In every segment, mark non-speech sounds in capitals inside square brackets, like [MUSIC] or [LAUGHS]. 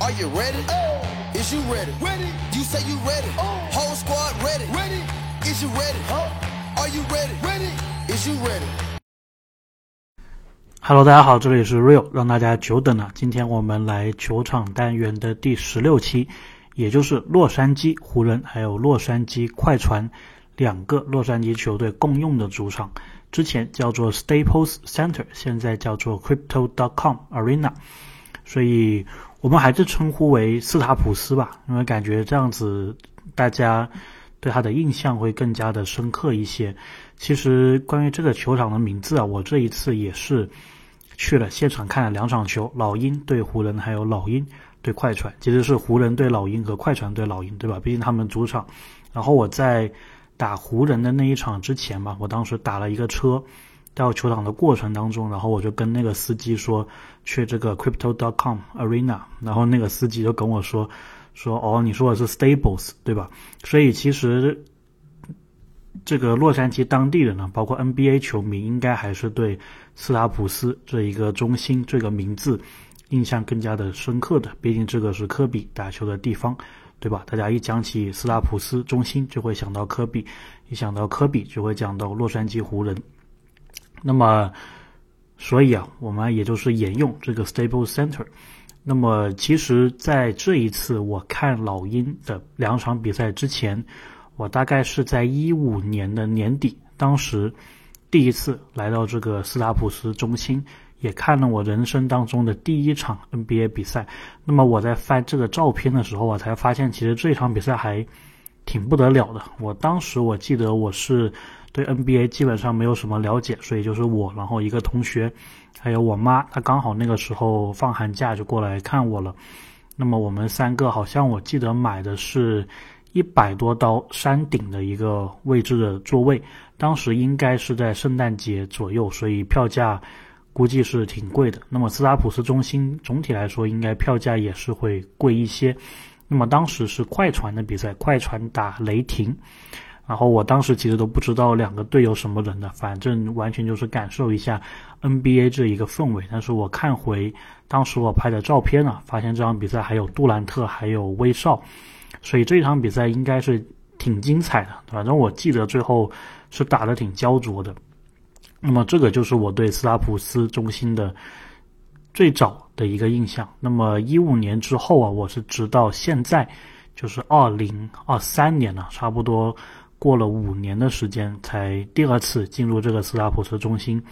Are you ready? Oh. Is you ready? Ready. You say you ready. Whole squad ready. Ready. Is you ready? Are you ready? Ready. Is you ready? Hello，大家好，这里是 Real，让大家久等了。今天我们来球场单元的第十六期，也就是洛杉矶湖人还有洛杉矶快船两个洛杉矶球队共用的主场，之前叫做 Staples Center，现在叫做 Crypto.com Arena，所以我们还是称呼为斯塔普斯吧，因为感觉这样子大家对他的印象会更加的深刻一些。其实关于这个球场的名字啊，我这一次也是去了现场看了两场球，老鹰对湖人，还有老鹰对快船，其实是湖人对老鹰和快船对老鹰，对吧？毕竟他们主场。然后我在打湖人的那一场之前吧，我当时打了一个车到球场的过程当中，然后我就跟那个司机说去这个 Crypto.com Arena，然后那个司机就跟我说说哦，你说的是 Stables 对吧？所以其实。这个洛杉矶当地人呢，包括 NBA 球迷，应该还是对斯塔普斯这一个中心这个名字印象更加的深刻的。毕竟这个是科比打球的地方，对吧？大家一讲起斯塔普斯中心，就会想到科比；一想到科比，就会讲到洛杉矶湖人。那么，所以啊，我们也就是沿用这个 staple Center。那么，其实，在这一次我看老鹰的两场比赛之前。我大概是在一五年的年底，当时第一次来到这个斯塔普斯中心，也看了我人生当中的第一场 NBA 比赛。那么我在翻这个照片的时候，我才发现其实这场比赛还挺不得了的。我当时我记得我是对 NBA 基本上没有什么了解，所以就是我，然后一个同学，还有我妈，她刚好那个时候放寒假就过来看我了。那么我们三个好像我记得买的是。一百多刀山顶的一个位置的座位，当时应该是在圣诞节左右，所以票价估计是挺贵的。那么斯拉普斯中心总体来说应该票价也是会贵一些。那么当时是快船的比赛，快船打雷霆，然后我当时其实都不知道两个队有什么人的，反正完全就是感受一下 NBA 这一个氛围。但是我看回当时我拍的照片啊，发现这场比赛还有杜兰特，还有威少。所以这场比赛应该是挺精彩的，反正我记得最后是打得挺焦灼的。那么这个就是我对斯拉普斯中心的最早的一个印象。那么一五年之后啊，我是直到现在，就是二零二三年了，差不多过了五年的时间，才第二次进入这个斯拉普斯中心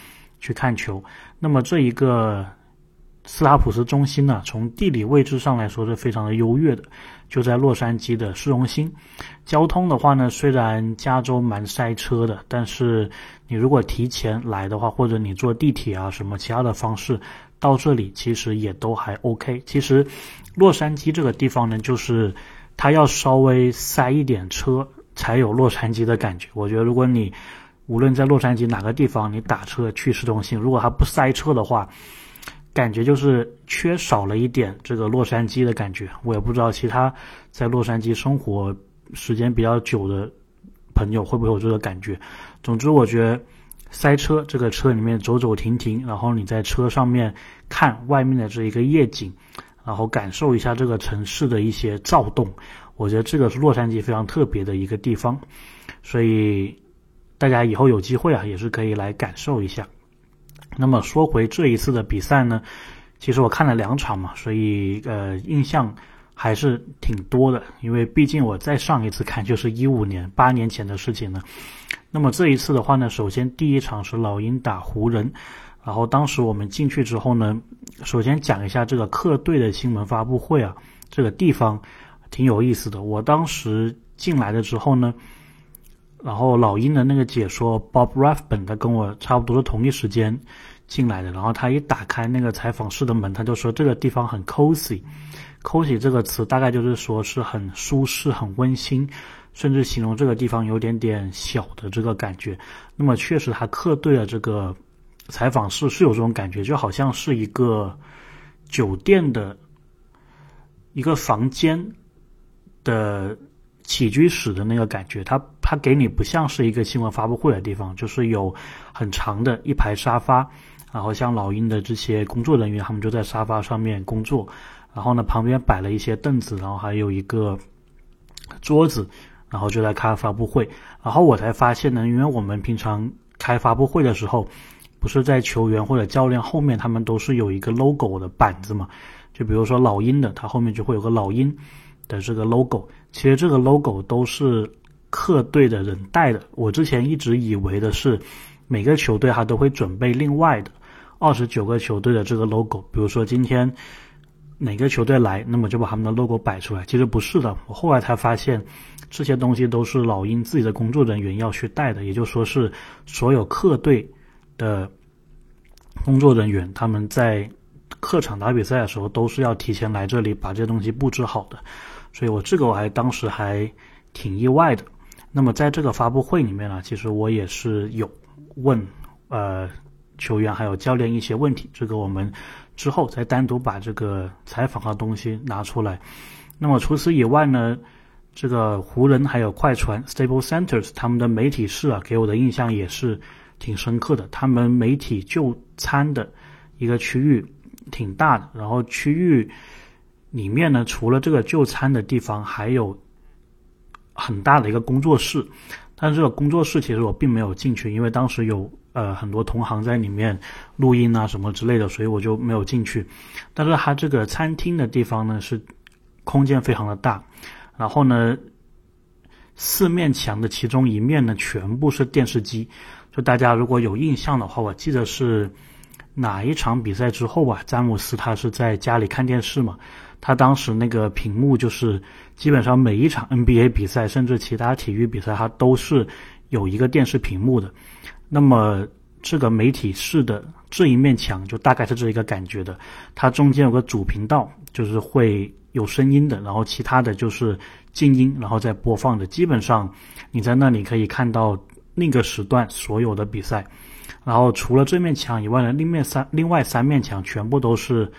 去看球。那么这一个。斯拉普斯中心呢，从地理位置上来说是非常的优越的，就在洛杉矶的市中心。交通的话呢，虽然加州蛮塞车的，但是你如果提前来的话，或者你坐地铁啊什么其他的方式到这里，其实也都还 OK。其实洛杉矶这个地方呢，就是它要稍微塞一点车才有洛杉矶的感觉。我觉得如果你无论在洛杉矶哪个地方，你打车去市中心，如果它不塞车的话，感觉就是缺少了一点这个洛杉矶的感觉，我也不知道其他在洛杉矶生活时间比较久的朋友会不会有这个感觉。总之，我觉得塞车，这个车里面走走停停，然后你在车上面看外面的这一个夜景，然后感受一下这个城市的一些躁动，我觉得这个是洛杉矶非常特别的一个地方。所以大家以后有机会啊，也是可以来感受一下。那么说回这一次的比赛呢，其实我看了两场嘛，所以呃印象还是挺多的。因为毕竟我再上一次看就是一五年八年前的事情了。那么这一次的话呢，首先第一场是老鹰打湖人，然后当时我们进去之后呢，首先讲一下这个客队的新闻发布会啊，这个地方挺有意思的。我当时进来的时候呢。然后老鹰的那个解说 Bob Rathbun，他跟我差不多是同一时间进来的。然后他一打开那个采访室的门，他就说这个地方很 cozy。cozy 这个词大概就是说是很舒适、很温馨，甚至形容这个地方有点点小的这个感觉。那么确实，他客队的这个采访室是有这种感觉，就好像是一个酒店的一个房间的。起居室的那个感觉，它它给你不像是一个新闻发布会的地方，就是有很长的一排沙发，然后像老鹰的这些工作人员，他们就在沙发上面工作，然后呢旁边摆了一些凳子，然后还有一个桌子，然后就在开发布会。然后我才发现呢，因为我们平常开发布会的时候，不是在球员或者教练后面，他们都是有一个 logo 的板子嘛？就比如说老鹰的，它后面就会有个老鹰的这个 logo。其实这个 logo 都是客队的人带的。我之前一直以为的是每个球队他都会准备另外的二十九个球队的这个 logo。比如说今天哪个球队来，那么就把他们的 logo 摆出来。其实不是的，我后来才发现。这些东西都是老鹰自己的工作人员要去带的，也就说是所有客队的工作人员，他们在客场打比赛的时候都是要提前来这里把这些东西布置好的。所以我这个我还当时还挺意外的。那么在这个发布会里面呢，其实我也是有问呃球员还有教练一些问题，这个我们之后再单独把这个采访的东西拿出来。那么除此以外呢？这个湖人还有快船 Stable Centers，他们的媒体室啊，给我的印象也是挺深刻的。他们媒体就餐的一个区域挺大的，然后区域里面呢，除了这个就餐的地方，还有很大的一个工作室。但是这个工作室其实我并没有进去，因为当时有呃很多同行在里面录音啊什么之类的，所以我就没有进去。但是它这个餐厅的地方呢，是空间非常的大。然后呢，四面墙的其中一面呢，全部是电视机。就大家如果有印象的话，我记得是哪一场比赛之后啊，詹姆斯他是在家里看电视嘛。他当时那个屏幕就是基本上每一场 NBA 比赛，甚至其他体育比赛，它都是有一个电视屏幕的。那么这个媒体室的这一面墙就大概是这一个感觉的。它中间有个主频道，就是会。有声音的，然后其他的就是静音，然后再播放的。基本上你在那里可以看到那个时段所有的比赛。然后除了这面墙以外呢，另面三另外三面墙全部都是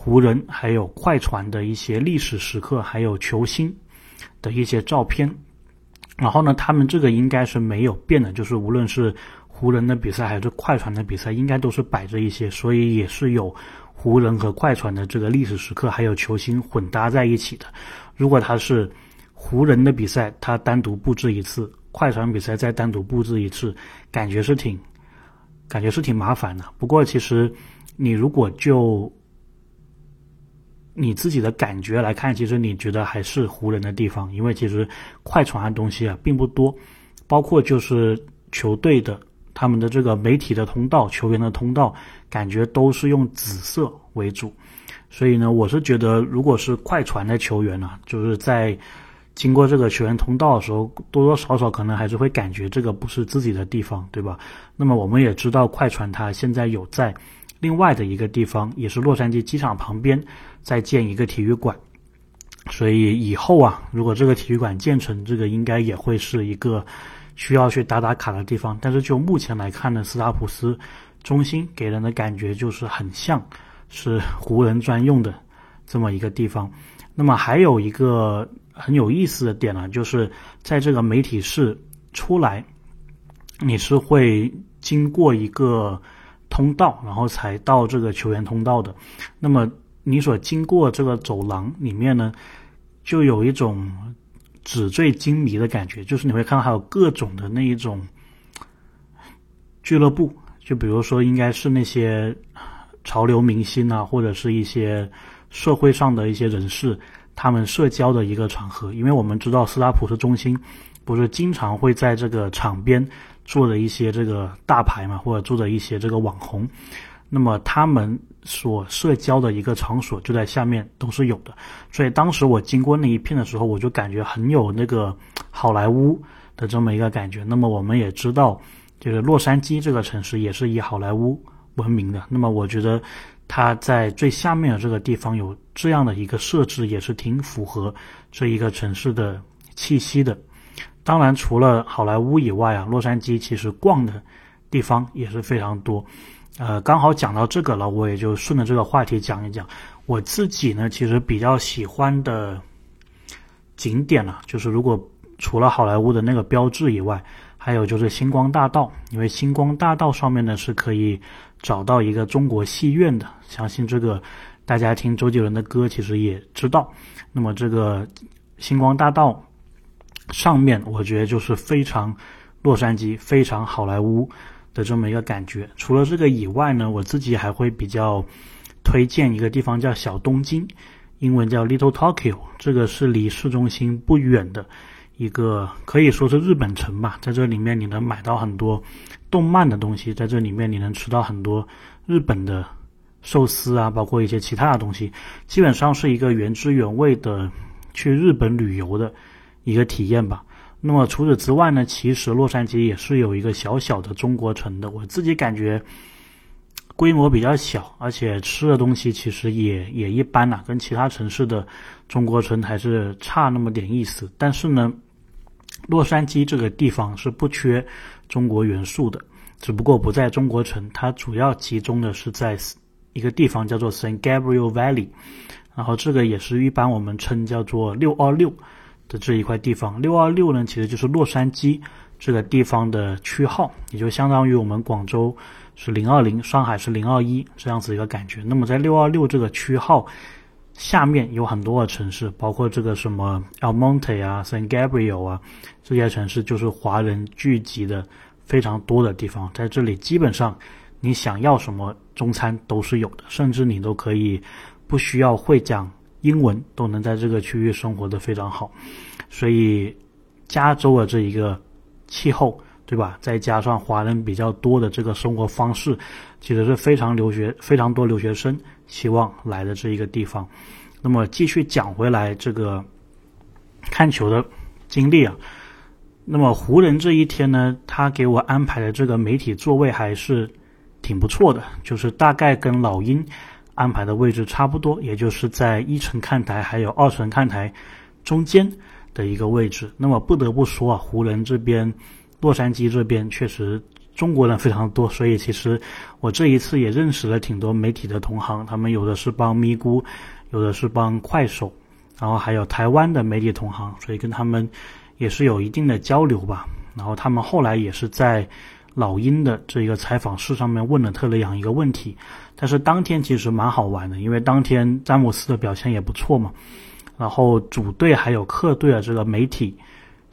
湖人还有快船的一些历史时刻，还有球星的一些照片。然后呢，他们这个应该是没有变的，就是无论是湖人的比赛还是快船的比赛，应该都是摆着一些，所以也是有。湖人和快船的这个历史时刻，还有球星混搭在一起的。如果他是湖人的比赛，他单独布置一次；快船比赛再单独布置一次，感觉是挺，感觉是挺麻烦的。不过其实你如果就你自己的感觉来看，其实你觉得还是湖人的地方，因为其实快船的东西啊并不多，包括就是球队的。他们的这个媒体的通道、球员的通道，感觉都是用紫色为主，所以呢，我是觉得，如果是快船的球员呢，就是在经过这个球员通道的时候，多多少少可能还是会感觉这个不是自己的地方，对吧？那么我们也知道，快船它现在有在另外的一个地方，也是洛杉矶机场旁边，再建一个体育馆，所以以后啊，如果这个体育馆建成，这个应该也会是一个。需要去打打卡的地方，但是就目前来看呢，斯塔普斯中心给人的感觉就是很像是湖人专用的这么一个地方。那么还有一个很有意思的点呢，就是在这个媒体室出来，你是会经过一个通道，然后才到这个球员通道的。那么你所经过这个走廊里面呢，就有一种。纸醉金迷的感觉，就是你会看到还有各种的那一种俱乐部，就比如说应该是那些潮流明星啊，或者是一些社会上的一些人士，他们社交的一个场合。因为我们知道斯拉普斯中心不是经常会在这个场边坐着一些这个大牌嘛，或者坐着一些这个网红。那么他们所社交的一个场所就在下面都是有的，所以当时我经过那一片的时候，我就感觉很有那个好莱坞的这么一个感觉。那么我们也知道，就是洛杉矶这个城市也是以好莱坞闻名的。那么我觉得它在最下面的这个地方有这样的一个设置，也是挺符合这一个城市的气息的。当然，除了好莱坞以外啊，洛杉矶其实逛的地方也是非常多。呃，刚好讲到这个了，我也就顺着这个话题讲一讲。我自己呢，其实比较喜欢的景点呢，就是如果除了好莱坞的那个标志以外，还有就是星光大道，因为星光大道上面呢是可以找到一个中国戏院的。相信这个大家听周杰伦的歌其实也知道。那么这个星光大道上面，我觉得就是非常洛杉矶、非常好莱坞的这么一个感觉。除了这个以外呢，我自己还会比较推荐一个地方叫小东京，英文叫 Little Tokyo，这个是离市中心不远的。一个可以说是日本城吧，在这里面你能买到很多动漫的东西，在这里面你能吃到很多日本的寿司啊，包括一些其他的东西，基本上是一个原汁原味的去日本旅游的一个体验吧。那么除此之外呢，其实洛杉矶也是有一个小小的中国城的，我自己感觉规模比较小，而且吃的东西其实也也一般啦，跟其他城市的中国城还是差那么点意思。但是呢。洛杉矶这个地方是不缺中国元素的，只不过不在中国城，它主要集中的是在一个地方叫做 San Gabriel Valley，然后这个也是一般我们称叫做六二六的这一块地方。六二六呢，其实就是洛杉矶这个地方的区号，也就相当于我们广州是零二零，上海是零二一这样子一个感觉。那么在六二六这个区号。下面有很多的城市，包括这个什么 El Monte 啊、San Gabriel 啊，这些城市就是华人聚集的非常多的地方。在这里，基本上你想要什么中餐都是有的，甚至你都可以不需要会讲英文，都能在这个区域生活的非常好。所以，加州的这一个气候，对吧？再加上华人比较多的这个生活方式，其实是非常留学非常多留学生。希望来的这一个地方，那么继续讲回来这个看球的经历啊。那么湖人这一天呢，他给我安排的这个媒体座位还是挺不错的，就是大概跟老鹰安排的位置差不多，也就是在一层看台还有二层看台中间的一个位置。那么不得不说啊，湖人这边、洛杉矶这边确实。中国人非常多，所以其实我这一次也认识了挺多媒体的同行，他们有的是帮咪咕，有的是帮快手，然后还有台湾的媒体同行，所以跟他们也是有一定的交流吧。然后他们后来也是在老鹰的这一个采访室上面问了特雷杨一个问题，但是当天其实蛮好玩的，因为当天詹姆斯的表现也不错嘛，然后主队还有客队的这个媒体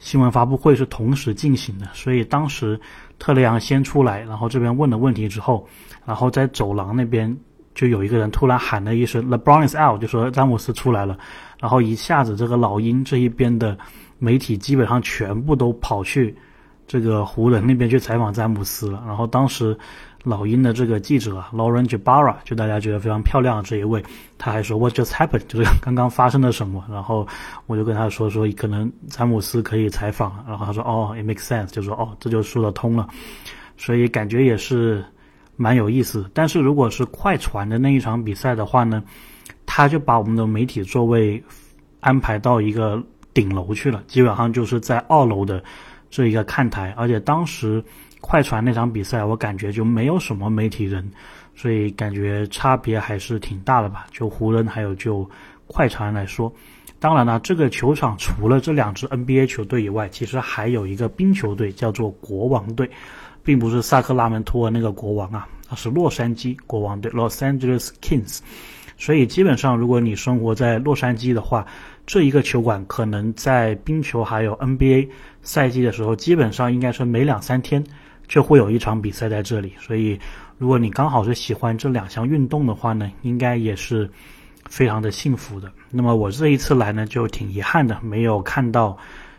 新闻发布会是同时进行的，所以当时。特雷杨先出来，然后这边问了问题之后，然后在走廊那边就有一个人突然喊了一声 “LeBron is out”，就说詹姆斯出来了，然后一下子这个老鹰这一边的媒体基本上全部都跑去这个湖人那边去采访詹姆斯了，然后当时。老鹰的这个记者 Lauren Jabara，就大家觉得非常漂亮的这一位，他还说 What just happened？就是刚刚发生了什么？然后我就跟他说说，可能詹姆斯可以采访。然后他说哦，It makes sense，就说哦，这就说得通了。所以感觉也是蛮有意思。但是如果是快船的那一场比赛的话呢，他就把我们的媒体座位安排到一个顶楼去了，基本上就是在二楼的这一个看台，而且当时。快船那场比赛，我感觉就没有什么媒体人，所以感觉差别还是挺大的吧。就湖人还有就快船来说，当然了，这个球场除了这两支 NBA 球队以外，其实还有一个冰球队，叫做国王队，并不是萨克拉门托那个国王啊，而是洛杉矶国王队 （Los Angeles Kings）。所以基本上，如果你生活在洛杉矶的话，这一个球馆可能在冰球还有 NBA 赛季的时候，基本上应该是每两三天。就会有一场比赛在这里，所以如果你刚好是喜欢这两项运动的话呢，应该也是非常的幸福的。那么我这一次来呢，就挺遗憾的，没有看到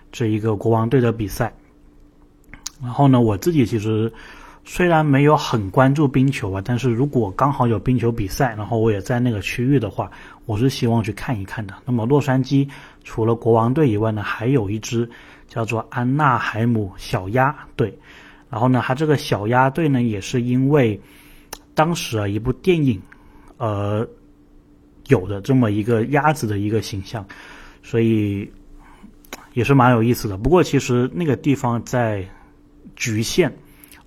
这一个国王队的比赛。然后呢，我自己其实虽然没有很关注冰球啊，但是如果刚好有冰球比赛，然后我也在那个区域的话，我是希望去看一看的。那么洛杉矶除了国王队以外呢，还有一支叫做安纳海姆小鸭队。然后呢，他这个小鸭队呢，也是因为当时啊一部电影，呃，有的这么一个鸭子的一个形象，所以也是蛮有意思的。不过其实那个地方在局限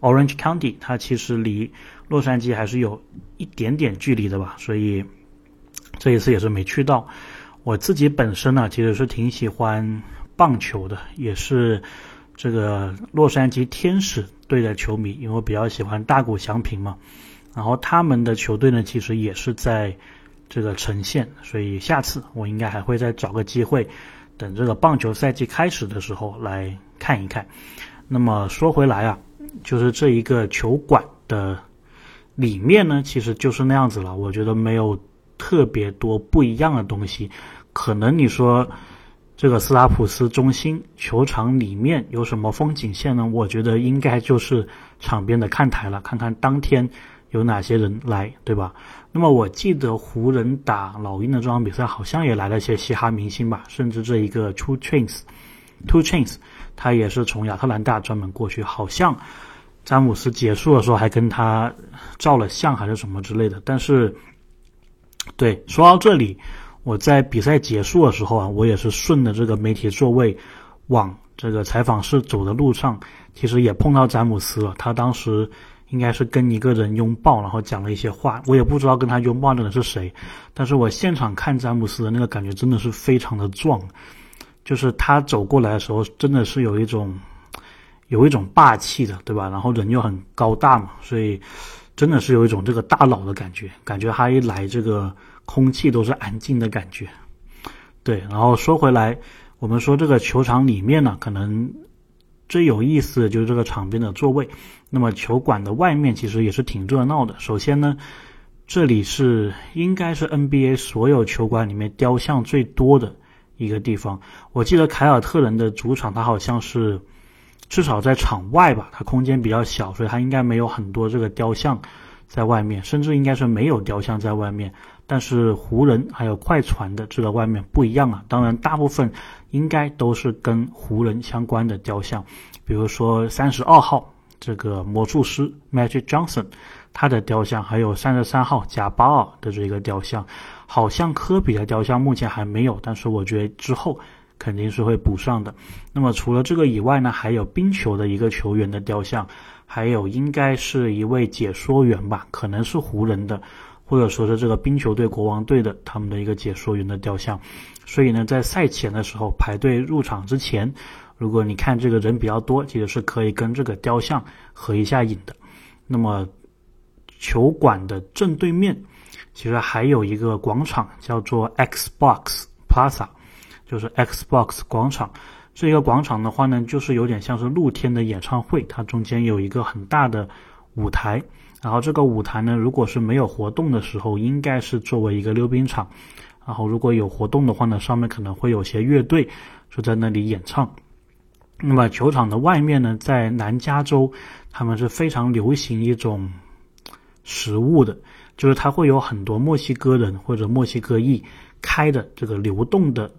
Orange County，它其实离洛杉矶还是有一点点距离的吧，所以这一次也是没去到。我自己本身呢，其实是挺喜欢棒球的，也是。这个洛杉矶天使队的球迷，因为我比较喜欢大谷翔平嘛，然后他们的球队呢，其实也是在这个呈现，所以下次我应该还会再找个机会，等这个棒球赛季开始的时候来看一看。那么说回来啊，就是这一个球馆的里面呢，其实就是那样子了。我觉得没有特别多不一样的东西。可能你说这个斯拉普斯中心球场里面有什么风景线呢？我觉得应该就是场边的看台了，看看当天。有哪些人来，对吧？那么我记得湖人打老鹰的这场比赛，好像也来了些嘻哈明星吧，甚至这一个 Two Chains，Two Chains，他也是从亚特兰大专门过去，好像詹姆斯结束的时候还跟他照了相，还是什么之类的。但是，对，说到这里，我在比赛结束的时候啊，我也是顺着这个媒体座位往这个采访室走的路上，其实也碰到詹姆斯了，他当时。应该是跟一个人拥抱，然后讲了一些话。我也不知道跟他拥抱的人是谁，但是我现场看詹姆斯的那个感觉真的是非常的壮，就是他走过来的时候，真的是有一种有一种霸气的，对吧？然后人又很高大嘛，所以真的是有一种这个大佬的感觉，感觉他一来，这个空气都是安静的感觉。对，然后说回来，我们说这个球场里面呢，可能。最有意思的就是这个场边的座位，那么球馆的外面其实也是挺热闹的。首先呢，这里是应该是 NBA 所有球馆里面雕像最多的一个地方。我记得凯尔特人的主场，它好像是至少在场外吧，它空间比较小，所以它应该没有很多这个雕像在外面，甚至应该是没有雕像在外面。但是湖人还有快船的这个外面不一样啊，当然大部分应该都是跟湖人相关的雕像，比如说三十二号这个魔术师 Magic Johnson，他的雕像，还有三十三号贾巴尔的这个雕像，好像科比的雕像目前还没有，但是我觉得之后肯定是会补上的。那么除了这个以外呢，还有冰球的一个球员的雕像，还有应该是一位解说员吧，可能是湖人的。或者说是这个冰球队、国王队的他们的一个解说员的雕像，所以呢，在赛前的时候排队入场之前，如果你看这个人比较多，其实是可以跟这个雕像合一下影的。那么，球馆的正对面其实还有一个广场，叫做 Xbox Plaza，就是 Xbox 广场。这个广场的话呢，就是有点像是露天的演唱会，它中间有一个很大的舞台。然后这个舞台呢，如果是没有活动的时候，应该是作为一个溜冰场；然后如果有活动的话呢，上面可能会有些乐队就在那里演唱。那么球场的外面呢，在南加州，他们是非常流行一种食物的，就是它会有很多墨西哥人或者墨西哥裔开的这个流动的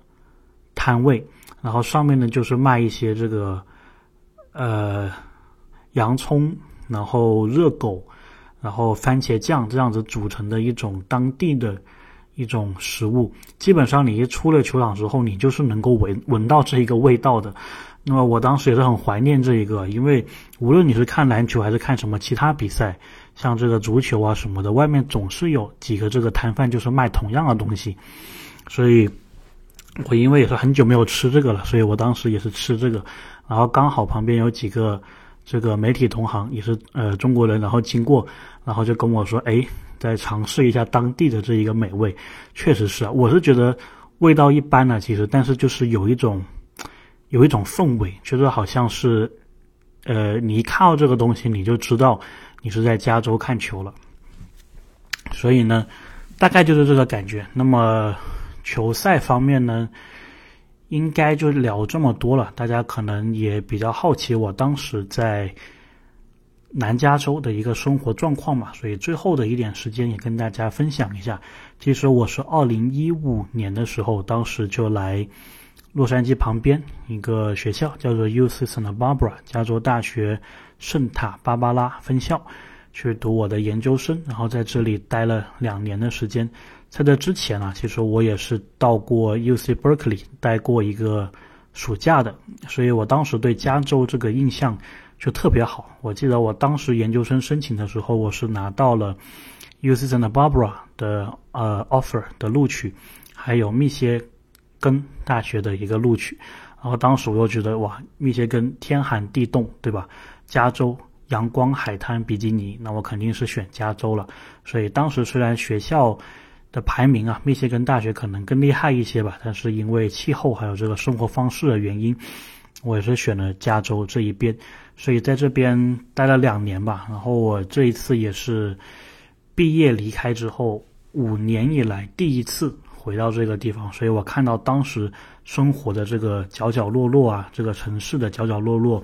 摊位，然后上面呢就是卖一些这个呃洋葱，然后热狗。然后番茄酱这样子组成的一种当地的一种食物，基本上你一出了球场之后，你就是能够闻闻到这一个味道的。那么我当时也是很怀念这一个，因为无论你是看篮球还是看什么其他比赛，像这个足球啊什么的，外面总是有几个这个摊贩就是卖同样的东西。所以，我因为也是很久没有吃这个了，所以我当时也是吃这个，然后刚好旁边有几个。这个媒体同行也是呃中国人，然后经过，然后就跟我说，哎，再尝试一下当地的这一个美味，确实是啊，我是觉得味道一般呢，其实，但是就是有一种有一种氛围，觉得好像是，呃，你一看到这个东西，你就知道你是在加州看球了，所以呢，大概就是这个感觉。那么球赛方面呢？应该就聊这么多了，大家可能也比较好奇我当时在南加州的一个生活状况嘛，所以最后的一点时间也跟大家分享一下。其实我是二零一五年的时候，当时就来洛杉矶旁边一个学校，叫做 U C Santa Barbara 加州大学圣塔芭芭拉分校去读我的研究生，然后在这里待了两年的时间。在这之前啊，其实我也是到过 U C Berkeley 待过一个暑假的，所以我当时对加州这个印象就特别好。我记得我当时研究生申请的时候，我是拿到了 U C Santa Barbara 的呃 offer 的录取，还有密歇根大学的一个录取。然后当时我又觉得哇，密歇根天寒地冻，对吧？加州阳光海滩比基尼，那我肯定是选加州了。所以当时虽然学校的排名啊，密歇根大学可能更厉害一些吧，但是因为气候还有这个生活方式的原因，我也是选了加州这一边，所以在这边待了两年吧。然后我这一次也是毕业离开之后五年以来第一次回到这个地方，所以我看到当时生活的这个角角落落啊，这个城市的角角落落，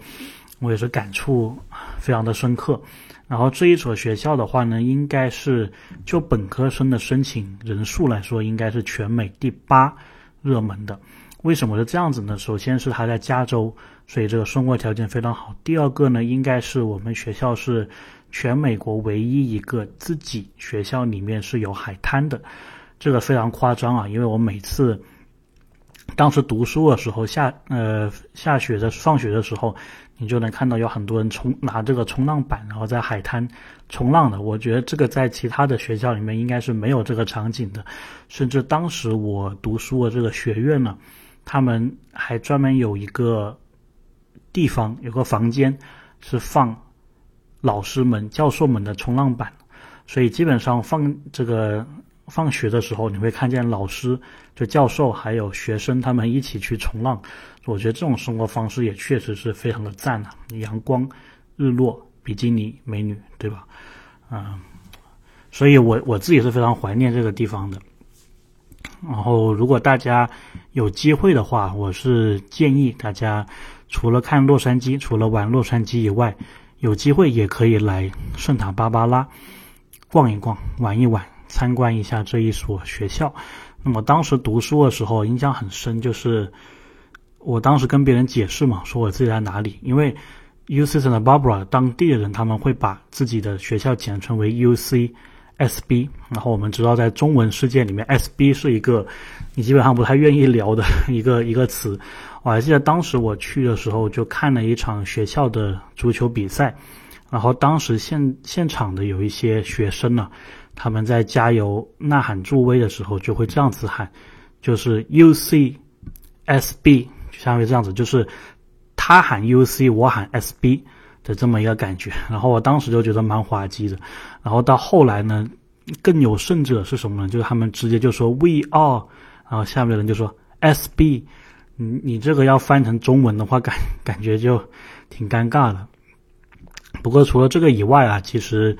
我也是感触非常的深刻。然后这一所学校的话呢，应该是就本科生的申请人数来说，应该是全美第八热门的。为什么是这样子呢？首先是它在加州，所以这个生活条件非常好。第二个呢，应该是我们学校是全美国唯一一个自己学校里面是有海滩的，这个非常夸张啊！因为我每次当时读书的时候，下呃下雪的放学的时候。你就能看到有很多人冲拿这个冲浪板，然后在海滩冲浪的。我觉得这个在其他的学校里面应该是没有这个场景的，甚至当时我读书的这个学院呢，他们还专门有一个地方，有个房间是放老师们、教授们的冲浪板，所以基本上放这个。放学的时候，你会看见老师、就教授还有学生他们一起去冲浪。我觉得这种生活方式也确实是非常的赞啊！阳光、日落、比基尼美女，对吧？嗯，所以我我自己是非常怀念这个地方的。然后，如果大家有机会的话，我是建议大家除了看洛杉矶、除了玩洛杉矶以外，有机会也可以来圣塔芭芭拉逛一逛、玩一玩。参观一下这一所学校。那么当时读书的时候印象很深，就是我当时跟别人解释嘛，说我自己在哪里。因为 U C Santa Barbara 当地的人他们会把自己的学校简称为 U C S B。然后我们知道在中文世界里面，S B 是一个你基本上不太愿意聊的 [LAUGHS] 一个一个词。我还记得当时我去的时候就看了一场学校的足球比赛，然后当时现现场的有一些学生呢。他们在加油呐喊助威的时候，就会这样子喊，就是 U C S B，就相当于这样子，就是他喊 U C，我喊 S B 的这么一个感觉。[LAUGHS] 然后我当时就觉得蛮滑稽的。然后到后来呢，更有甚者是什么呢？就是他们直接就说 We are，然后下面的人就说 S B。你你这个要翻成中文的话，感感觉就挺尴尬的。不过除了这个以外啊，其实。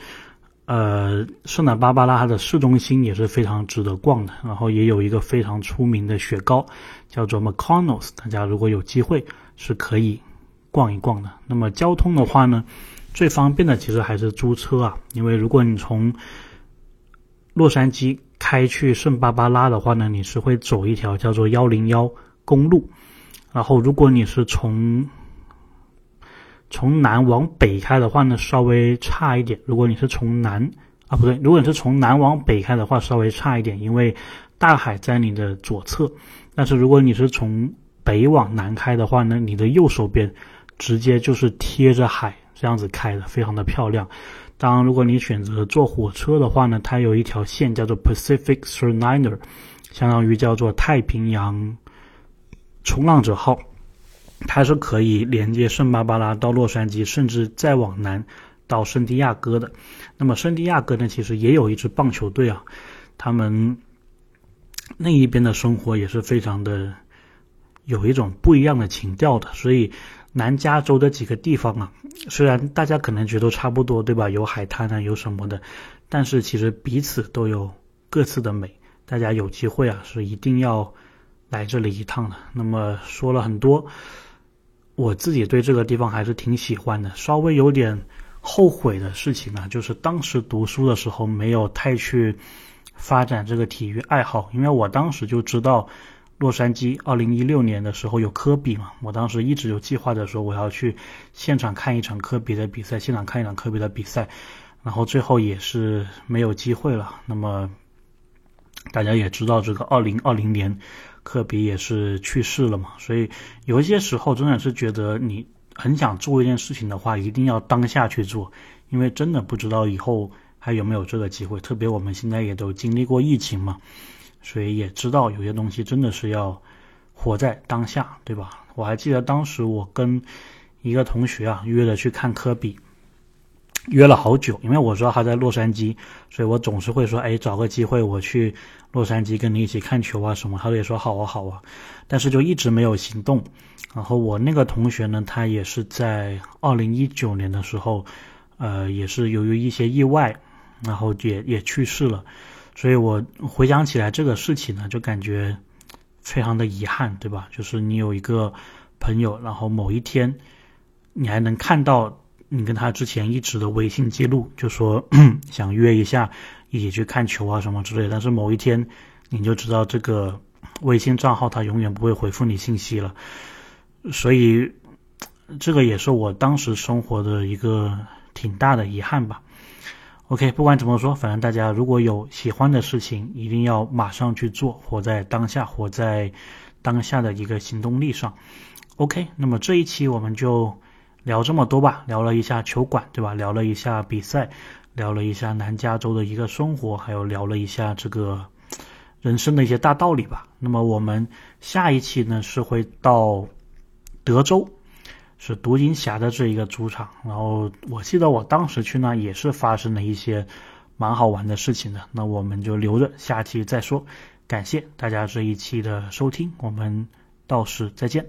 呃，圣塔芭芭拉它的市中心也是非常值得逛的，然后也有一个非常出名的雪糕，叫做 McConnell's，大家如果有机会是可以逛一逛的。那么交通的话呢，最方便的其实还是租车啊，因为如果你从洛杉矶开去圣巴巴拉的话呢，你是会走一条叫做幺零幺公路，然后如果你是从从南往北开的话呢，稍微差一点。如果你是从南啊，不对，如果你是从南往北开的话，稍微差一点，因为大海在你的左侧。但是如果你是从北往南开的话呢，你的右手边直接就是贴着海这样子开的，非常的漂亮。当，如果你选择坐火车的话呢，它有一条线叫做 Pacific Surliner，相当于叫做太平洋冲浪者号。它是可以连接圣巴巴拉到洛杉矶，甚至再往南到圣地亚哥的。那么圣地亚哥呢，其实也有一支棒球队啊，他们那一边的生活也是非常的有一种不一样的情调的。所以南加州的几个地方啊，虽然大家可能觉得差不多，对吧？有海滩啊，有什么的，但是其实彼此都有各自的美。大家有机会啊，是一定要来这里一趟了。那么说了很多。我自己对这个地方还是挺喜欢的，稍微有点后悔的事情呢，就是当时读书的时候没有太去发展这个体育爱好，因为我当时就知道洛杉矶二零一六年的时候有科比嘛，我当时一直有计划着说我要去现场看一场科比的比赛，现场看一场科比的比赛，然后最后也是没有机会了。那么大家也知道这个二零二零年。科比也是去世了嘛，所以有一些时候真的是觉得你很想做一件事情的话，一定要当下去做，因为真的不知道以后还有没有这个机会。特别我们现在也都经历过疫情嘛，所以也知道有些东西真的是要活在当下，对吧？我还记得当时我跟一个同学啊约着去看科比，约了好久，因为我知道他在洛杉矶，所以我总是会说，哎，找个机会我去洛杉矶跟你一起看球啊什么。他也说好啊好啊，但是就一直没有行动。然后我那个同学呢，他也是在二零一九年的时候，呃，也是由于一些意外，然后也也去世了。所以我回想起来这个事情呢，就感觉非常的遗憾，对吧？就是你有一个朋友，然后某一天你还能看到。你跟他之前一直的微信记录，就说 [COUGHS] 想约一下，一起去看球啊什么之类的。但是某一天，你就知道这个微信账号他永远不会回复你信息了。所以，这个也是我当时生活的一个挺大的遗憾吧。OK，不管怎么说，反正大家如果有喜欢的事情，一定要马上去做，活在当下，活在当下的一个行动力上。OK，那么这一期我们就。聊这么多吧，聊了一下球馆，对吧？聊了一下比赛，聊了一下南加州的一个生活，还有聊了一下这个人生的一些大道理吧。那么我们下一期呢是会到德州，是独行侠的这一个主场。然后我记得我当时去那也是发生了一些蛮好玩的事情的。那我们就留着下期再说。感谢大家这一期的收听，我们到时再见。